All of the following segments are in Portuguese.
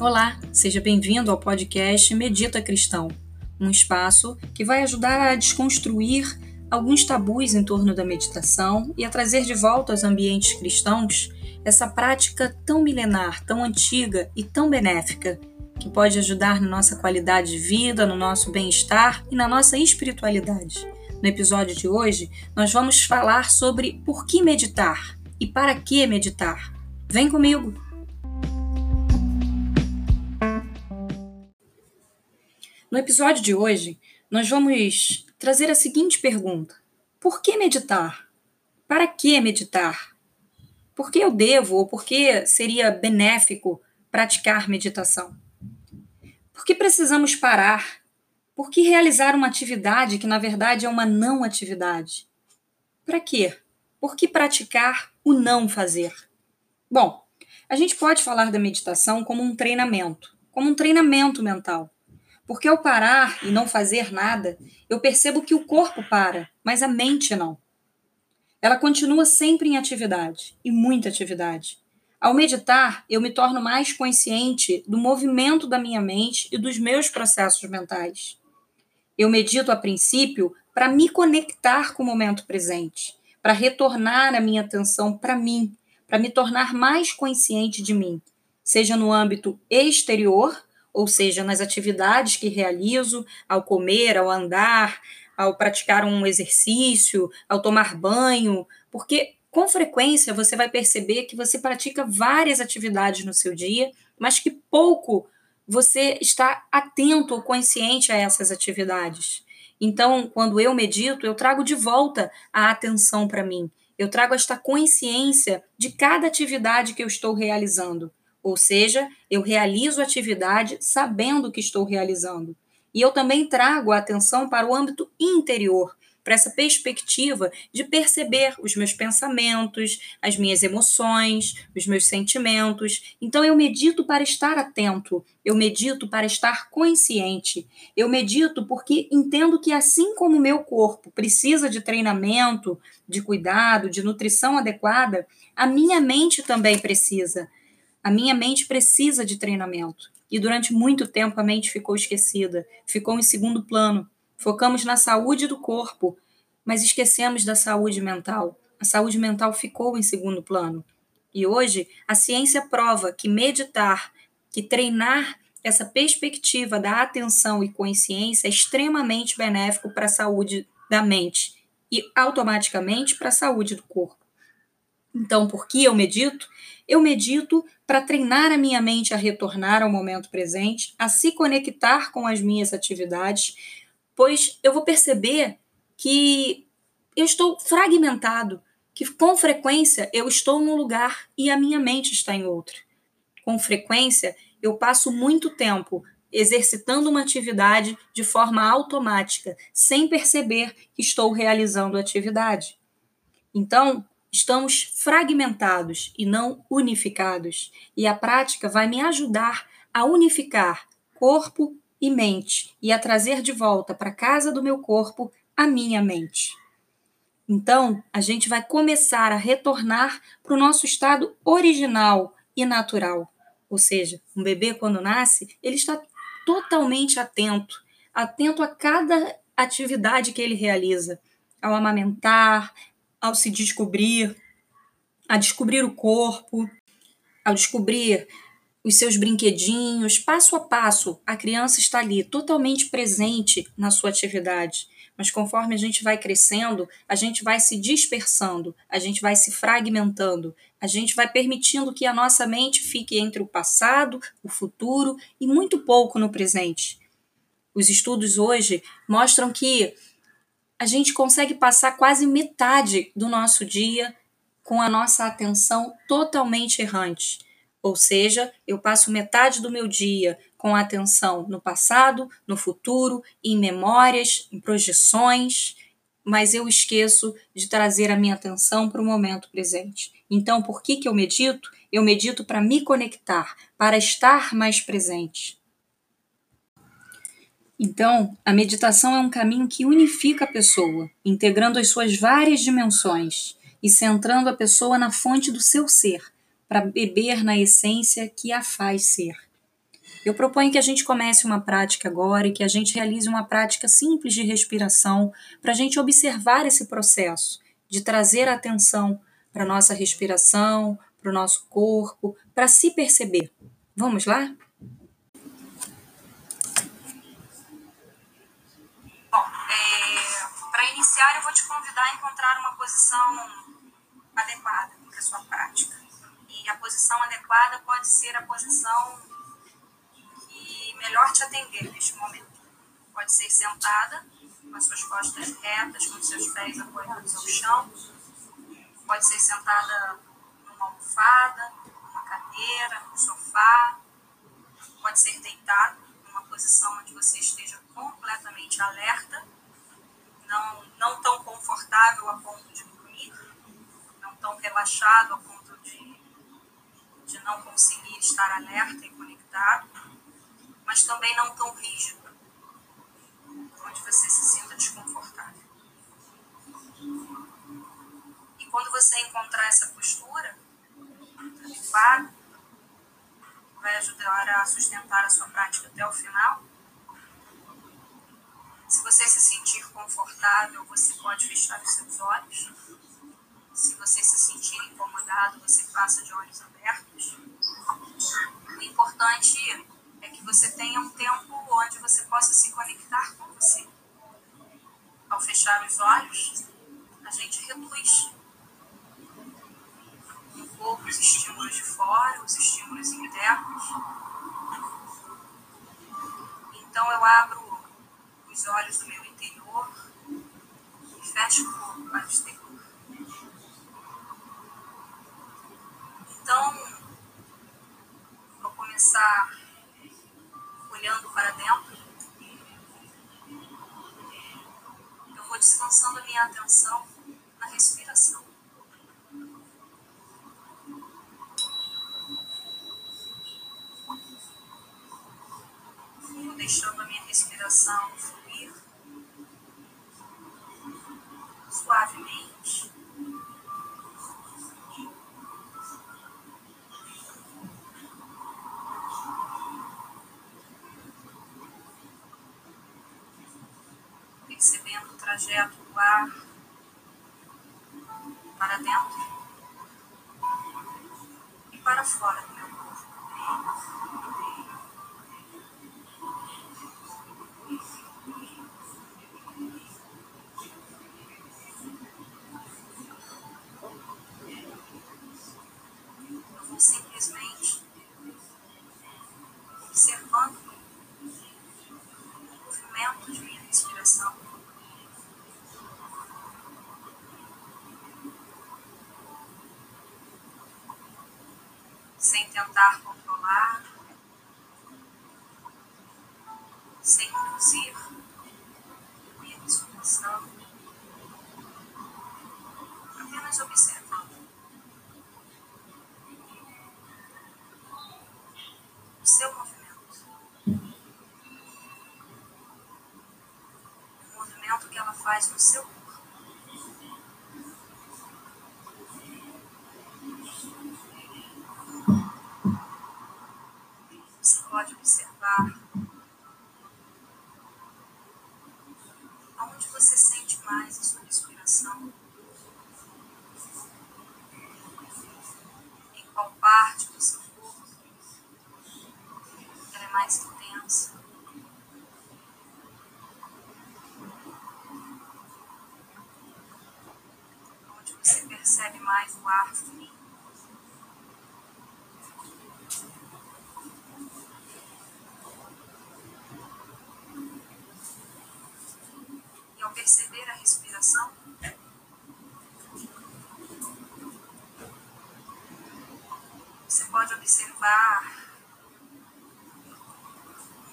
Olá, seja bem-vindo ao podcast Medita Cristão, um espaço que vai ajudar a desconstruir alguns tabus em torno da meditação e a trazer de volta aos ambientes cristãos essa prática tão milenar, tão antiga e tão benéfica, que pode ajudar na nossa qualidade de vida, no nosso bem-estar e na nossa espiritualidade. No episódio de hoje, nós vamos falar sobre por que meditar e para que meditar. Vem comigo! No episódio de hoje, nós vamos trazer a seguinte pergunta: Por que meditar? Para que meditar? Por que eu devo ou por que seria benéfico praticar meditação? Por que precisamos parar? Por que realizar uma atividade que na verdade é uma não atividade? Para quê? Por que praticar o não fazer? Bom, a gente pode falar da meditação como um treinamento, como um treinamento mental. Porque ao parar e não fazer nada, eu percebo que o corpo para, mas a mente não. Ela continua sempre em atividade, e muita atividade. Ao meditar, eu me torno mais consciente do movimento da minha mente e dos meus processos mentais. Eu medito a princípio para me conectar com o momento presente, para retornar a minha atenção para mim, para me tornar mais consciente de mim, seja no âmbito exterior ou seja, nas atividades que realizo, ao comer, ao andar, ao praticar um exercício, ao tomar banho, porque com frequência você vai perceber que você pratica várias atividades no seu dia, mas que pouco você está atento ou consciente a essas atividades. Então, quando eu medito, eu trago de volta a atenção para mim. Eu trago esta consciência de cada atividade que eu estou realizando. Ou seja, eu realizo atividade sabendo que estou realizando. E eu também trago a atenção para o âmbito interior, para essa perspectiva de perceber os meus pensamentos, as minhas emoções, os meus sentimentos. Então eu medito para estar atento, eu medito para estar consciente. Eu medito porque entendo que assim como o meu corpo precisa de treinamento, de cuidado, de nutrição adequada, a minha mente também precisa. A minha mente precisa de treinamento. E durante muito tempo a mente ficou esquecida, ficou em segundo plano. Focamos na saúde do corpo, mas esquecemos da saúde mental. A saúde mental ficou em segundo plano. E hoje a ciência prova que meditar, que treinar essa perspectiva da atenção e consciência é extremamente benéfico para a saúde da mente e automaticamente para a saúde do corpo. Então, por que eu medito? Eu medito para treinar a minha mente a retornar ao momento presente, a se conectar com as minhas atividades, pois eu vou perceber que eu estou fragmentado, que com frequência eu estou num lugar e a minha mente está em outro. Com frequência, eu passo muito tempo exercitando uma atividade de forma automática, sem perceber que estou realizando a atividade. Então, Estamos fragmentados e não unificados, e a prática vai me ajudar a unificar corpo e mente e a trazer de volta para casa do meu corpo a minha mente. Então, a gente vai começar a retornar para o nosso estado original e natural. Ou seja, um bebê, quando nasce, ele está totalmente atento, atento a cada atividade que ele realiza, ao amamentar, ao se descobrir, a descobrir o corpo, ao descobrir os seus brinquedinhos, passo a passo, a criança está ali totalmente presente na sua atividade. Mas conforme a gente vai crescendo, a gente vai se dispersando, a gente vai se fragmentando, a gente vai permitindo que a nossa mente fique entre o passado, o futuro e muito pouco no presente. Os estudos hoje mostram que a gente consegue passar quase metade do nosso dia com a nossa atenção totalmente errante. Ou seja, eu passo metade do meu dia com atenção no passado, no futuro, em memórias, em projeções, mas eu esqueço de trazer a minha atenção para o momento presente. Então, por que, que eu medito? Eu medito para me conectar, para estar mais presente. Então, a meditação é um caminho que unifica a pessoa, integrando as suas várias dimensões e centrando a pessoa na fonte do seu ser, para beber na essência que a faz ser. Eu proponho que a gente comece uma prática agora e que a gente realize uma prática simples de respiração para a gente observar esse processo de trazer atenção para nossa respiração, para o nosso corpo, para se perceber. Vamos lá? Convidar a encontrar uma posição adequada para a sua prática. E a posição adequada pode ser a posição que melhor te atender neste momento. Pode ser sentada, com as suas costas retas, com os seus pés apoiados ao chão. Pode ser sentada numa almofada, numa cadeira, num sofá. Pode ser deitado, numa posição onde você esteja completamente alerta, não, não tão confortável a ponto de dormir, não tão relaxado a ponto de, de não conseguir estar alerta e conectado, mas também não tão rígido, onde você se sinta desconfortável. E quando você encontrar essa postura adequada, vai ajudar a sustentar a sua prática até o final. Se você se sentir confortável, você pode fechar os seus olhos. Se você se sentir incomodado, você passa de olhos abertos. O importante é que você tenha um tempo onde você possa se conectar com você. Ao fechar os olhos, a gente reduz um pouco os estímulos de fora, os estímulos internos. Então eu abro os olhos do meu interior e fecho um pouco para o exterior. Então, vou começar olhando para dentro. Eu vou descansando a minha atenção na respiração. Deixando a minha respiração suavemente. Percebendo o trajeto do ar para dentro e para fora do meu corpo. Tentar controlar, sem induzir minha respiração, apenas observando. o seu movimento. O movimento que ela faz no seu corpo. Você pode observar aonde você sente mais a sua respiração. Em qual parte do seu corpo ela é mais intensa. Onde você percebe mais o ar fluindo. Ao perceber a respiração, você pode observar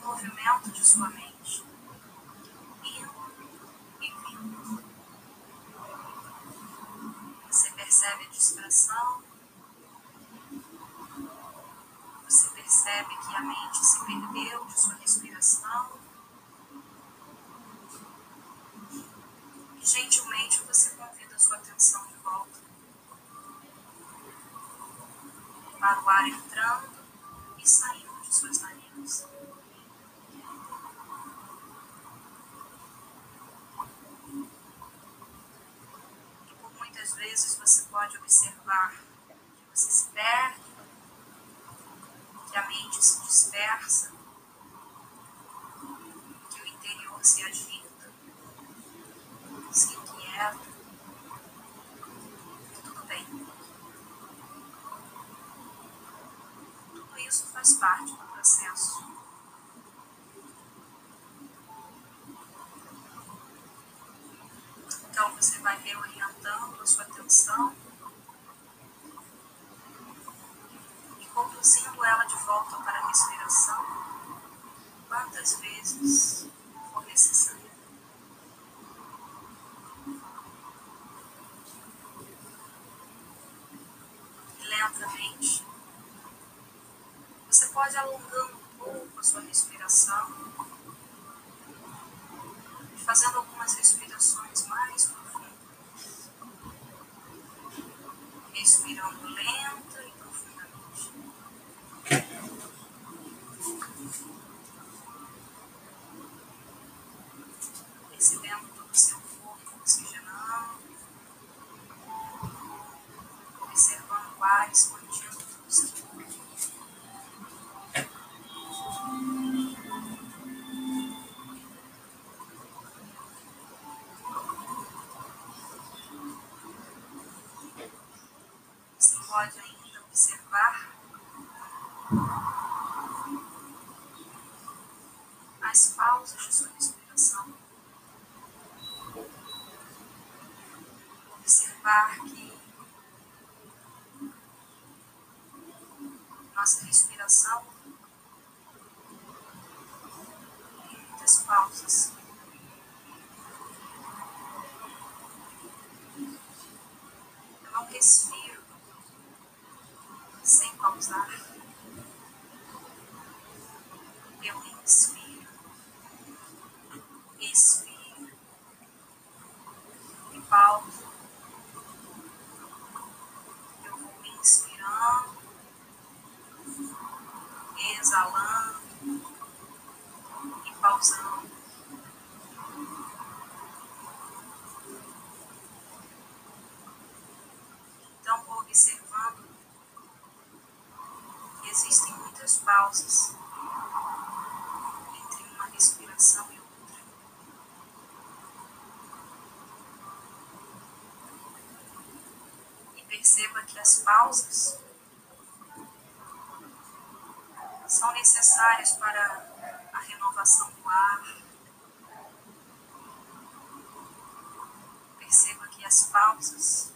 o movimento de sua mente, indo e vindo. Você percebe a distração, você percebe que a mente se perdeu de sua respiração. E gentilmente você convida a sua atenção de volta para o ar entrando e saindo de suas narinas. E por muitas vezes você pode observar que você se perde, que a mente se dispersa, que o interior se agita, faz parte do processo. Então você vai reorientando pode ainda observar as pausas de sua respiração. Observar que nossa respiração tem muitas pausas. Eu não respiro sem pausar. Eu inspiro, expiro e pauso. Eu vou inspirando, exalando e pausando. Então vou observando que existem muitas pausas entre uma respiração e outra. E perceba que as pausas são necessárias para a renovação do ar. Perceba que as pausas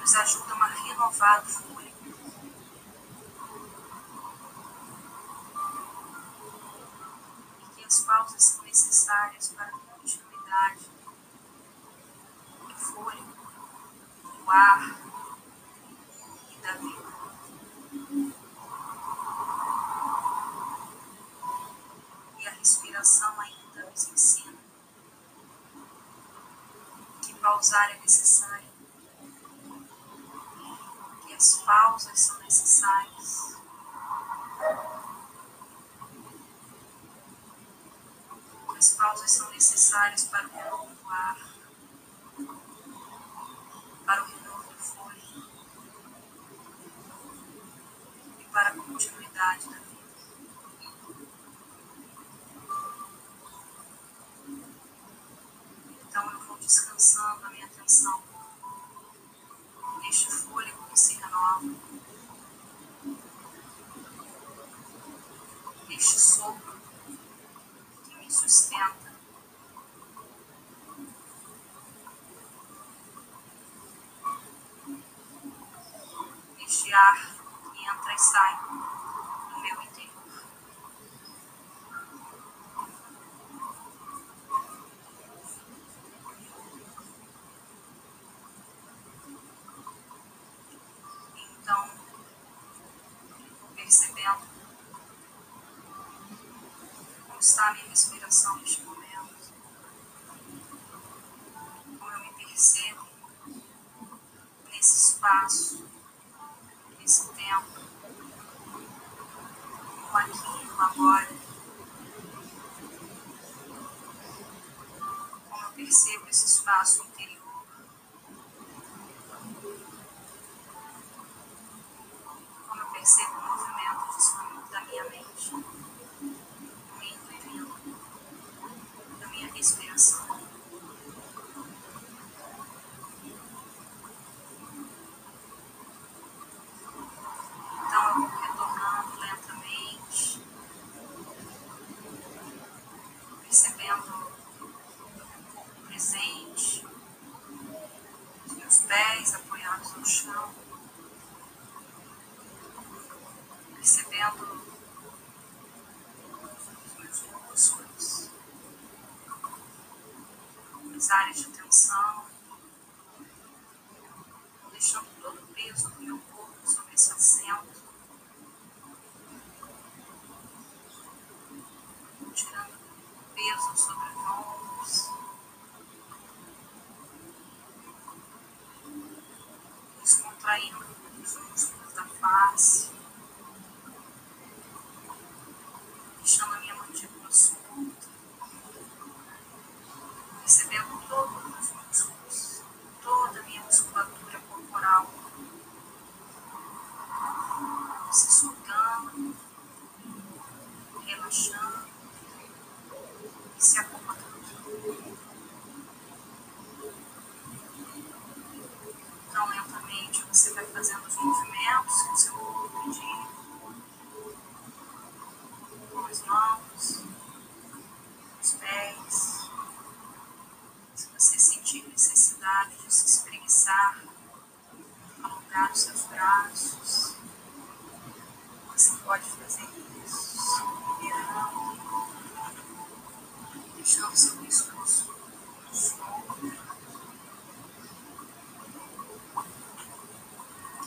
nos ajudam a renovar o fôlego. E que as pausas são necessárias para a continuidade do fôlego, do ar e da vida. E a respiração ainda nos ensina que pausar é necessário que as pausas são necessárias. São necessárias para o renovo do ar, para o renovo do fôlego e para a continuidade da vida. Então eu vou descansando a minha atenção neste fôlego que se renova, neste sopro que me sustenta. Este ar que entra e sai do meu interior. Então, percebendo como está a minha respiração neste momento, como eu me percebo nesse espaço, momento, o aqui, o agora. Como eu percebo esse espaço interior. Áreas de tensão, deixando todo o peso do meu corpo sobre esse assento, tirando peso sobre ombros, descontraindo os músculos da face. i was Amazon.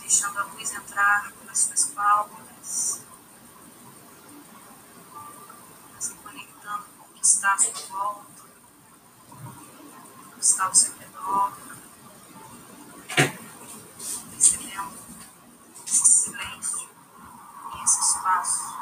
Deixando a luz entrar pelas suas pálpebras, se conectando com o que está à sua volta, o que está ao seu percebendo esse silêncio e esse espaço.